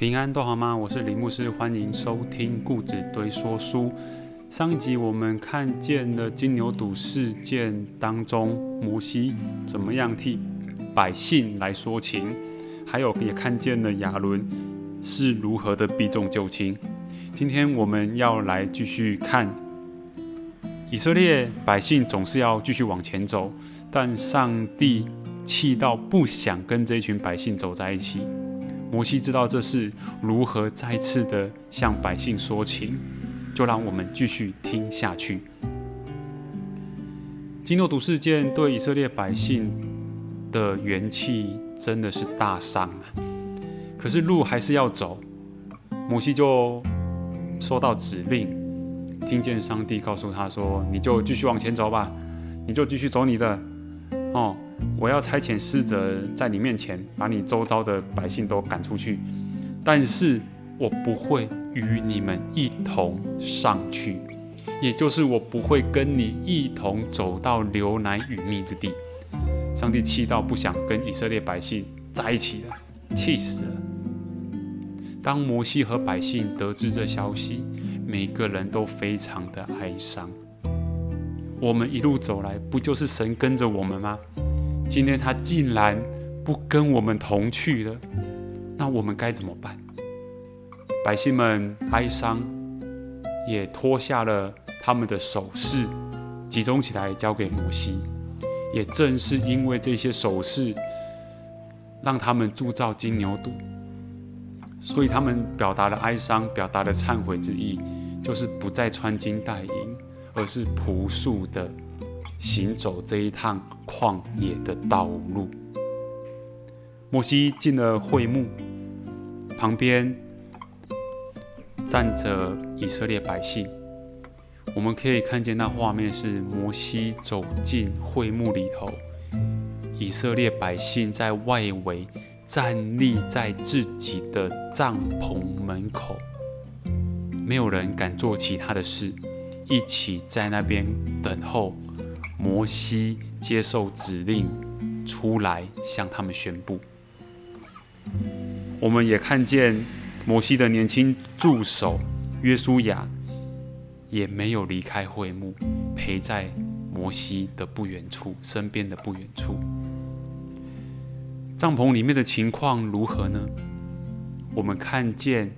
平安都好吗？我是李牧师，欢迎收听故子堆说书。上一集我们看见了金牛犊事件当中，摩西怎么样替百姓来说情，还有也看见了亚伦是如何的避重就轻。今天我们要来继续看以色列百姓总是要继续往前走，但上帝气到不想跟这群百姓走在一起。摩西知道这是如何再次的向百姓说情，就让我们继续听下去。金牛犊事件对以色列百姓的元气真的是大伤啊！可是路还是要走，摩西就收到指令，听见上帝告诉他说：“你就继续往前走吧，你就继续走你的，哦。”我要差遣使者在你面前，把你周遭的百姓都赶出去，但是我不会与你们一同上去，也就是我不会跟你一同走到流奶与蜜之地。上帝气到不想跟以色列百姓在一起了，气死了。当摩西和百姓得知这消息，每个人都非常的哀伤。我们一路走来，不就是神跟着我们吗？今天他竟然不跟我们同去了，那我们该怎么办？百姓们哀伤，也脱下了他们的首饰，集中起来交给摩西。也正是因为这些首饰，让他们铸造金牛肚，所以他们表达了哀伤，表达了忏悔之意，就是不再穿金戴银，而是朴素的。行走这一趟旷野的道路，摩西进了会幕，旁边站着以色列百姓。我们可以看见那画面是摩西走进会幕里头，以色列百姓在外围站立在自己的帐篷门口，没有人敢做其他的事，一起在那边等候。摩西接受指令，出来向他们宣布。我们也看见摩西的年轻助手约书亚，也没有离开会幕，陪在摩西的不远处，身边的不远处。帐篷里面的情况如何呢？我们看见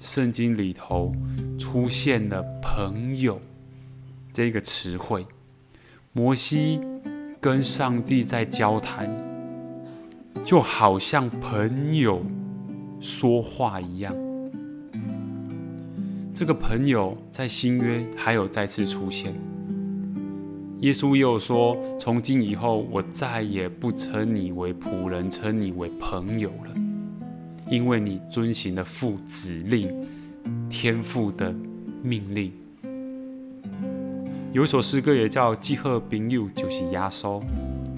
圣经里头出现了“朋友”这个词汇。摩西跟上帝在交谈，就好像朋友说话一样。这个朋友在新约还有再次出现。耶稣又说：“从今以后，我再也不称你为仆人，称你为朋友了，因为你遵行了父指令、天父的命令。”有一首诗歌也叫《寄贺朋友》，就是压缩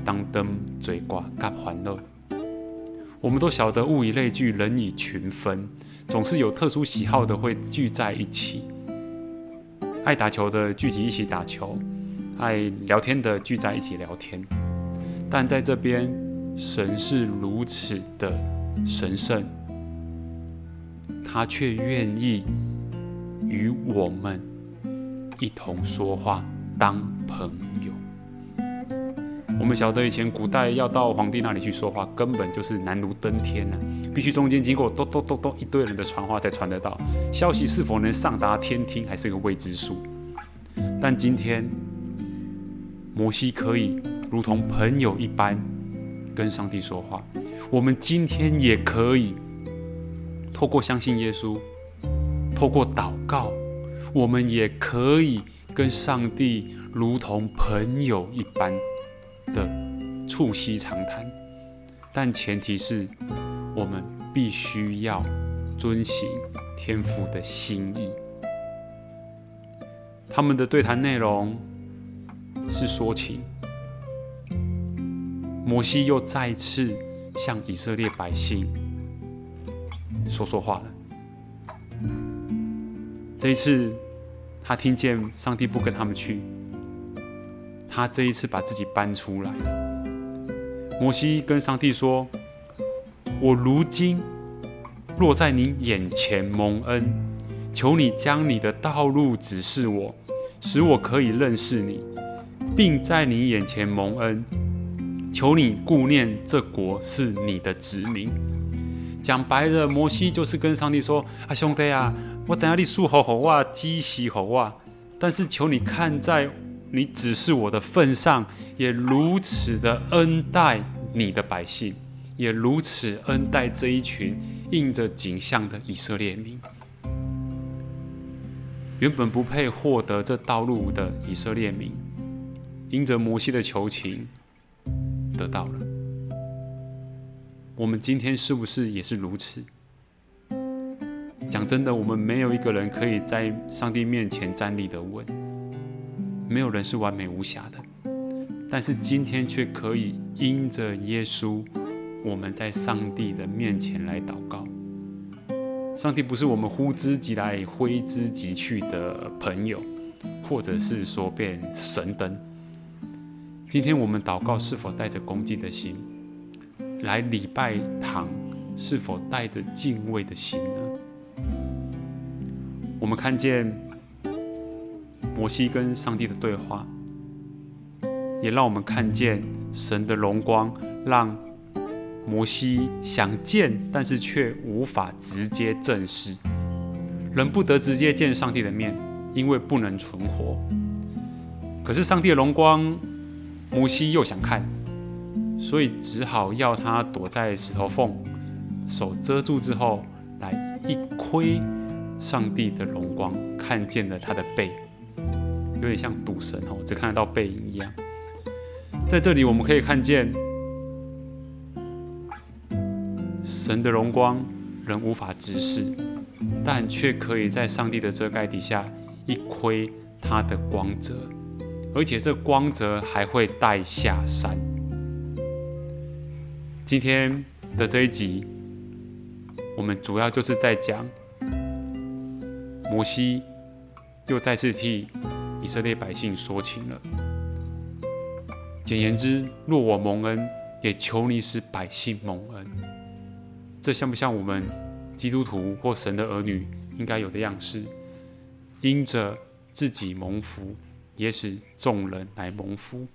当灯嘴瓜干欢乐。我们都晓得物以类聚，人以群分，总是有特殊喜好的会聚在一起。爱打球的聚集一起打球，爱聊天的聚在一起聊天。但在这边，神是如此的神圣，他却愿意与我们。一同说话，当朋友。我们晓得以前古代要到皇帝那里去说话，根本就是难如登天呐，必须中间经过咚咚咚咚一堆人的传话才传得到。消息是否能上达天听，还是个未知数。但今天，摩西可以如同朋友一般跟上帝说话，我们今天也可以透过相信耶稣，透过祷告。我们也可以跟上帝如同朋友一般的促膝长谈，但前提是我们必须要遵行天父的心意。他们的对谈内容是说情，摩西又再次向以色列百姓说说话了。这一次，他听见上帝不跟他们去，他这一次把自己搬出来。摩西跟上帝说：“我如今落在你眼前蒙恩，求你将你的道路指示我，使我可以认识你，并在你眼前蒙恩。求你顾念这国是你的子民。讲白了，摩西就是跟上帝说：“啊，兄弟啊，我怎样的树好好啊，鸡喜好啊，但是求你看在你指示我的份上，也如此的恩待你的百姓。”也如此恩待这一群印着景象的以色列民。原本不配获得这道路的以色列民，因着摩西的求情得到了。我们今天是不是也是如此？讲真的，我们没有一个人可以在上帝面前站立得稳，没有人是完美无瑕的。但是今天却可以因着耶稣。我们在上帝的面前来祷告。上帝不是我们呼之即来挥之即去的朋友，或者是说变神灯。今天我们祷告是否带着恭敬的心来礼拜堂？是否带着敬畏的心呢？我们看见摩西跟上帝的对话，也让我们看见神的荣光，让。摩西想见，但是却无法直接正视，人不得直接见上帝的面，因为不能存活。可是上帝的荣光，摩西又想看，所以只好要他躲在石头缝，手遮住之后，来一窥上帝的荣光，看见了他的背，有点像赌神哦，只看得到背影一样。在这里我们可以看见。神的荣光，人无法直视，但却可以在上帝的遮盖底下一窥他的光泽，而且这光泽还会带下山。今天的这一集，我们主要就是在讲摩西又再次替以色列百姓说情了。简言之，若我蒙恩，也求你使百姓蒙恩。这像不像我们基督徒或神的儿女应该有的样式？因着自己蒙福，也使众人来蒙福。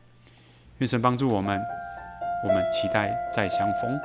愿神帮助我们，我们期待再相逢。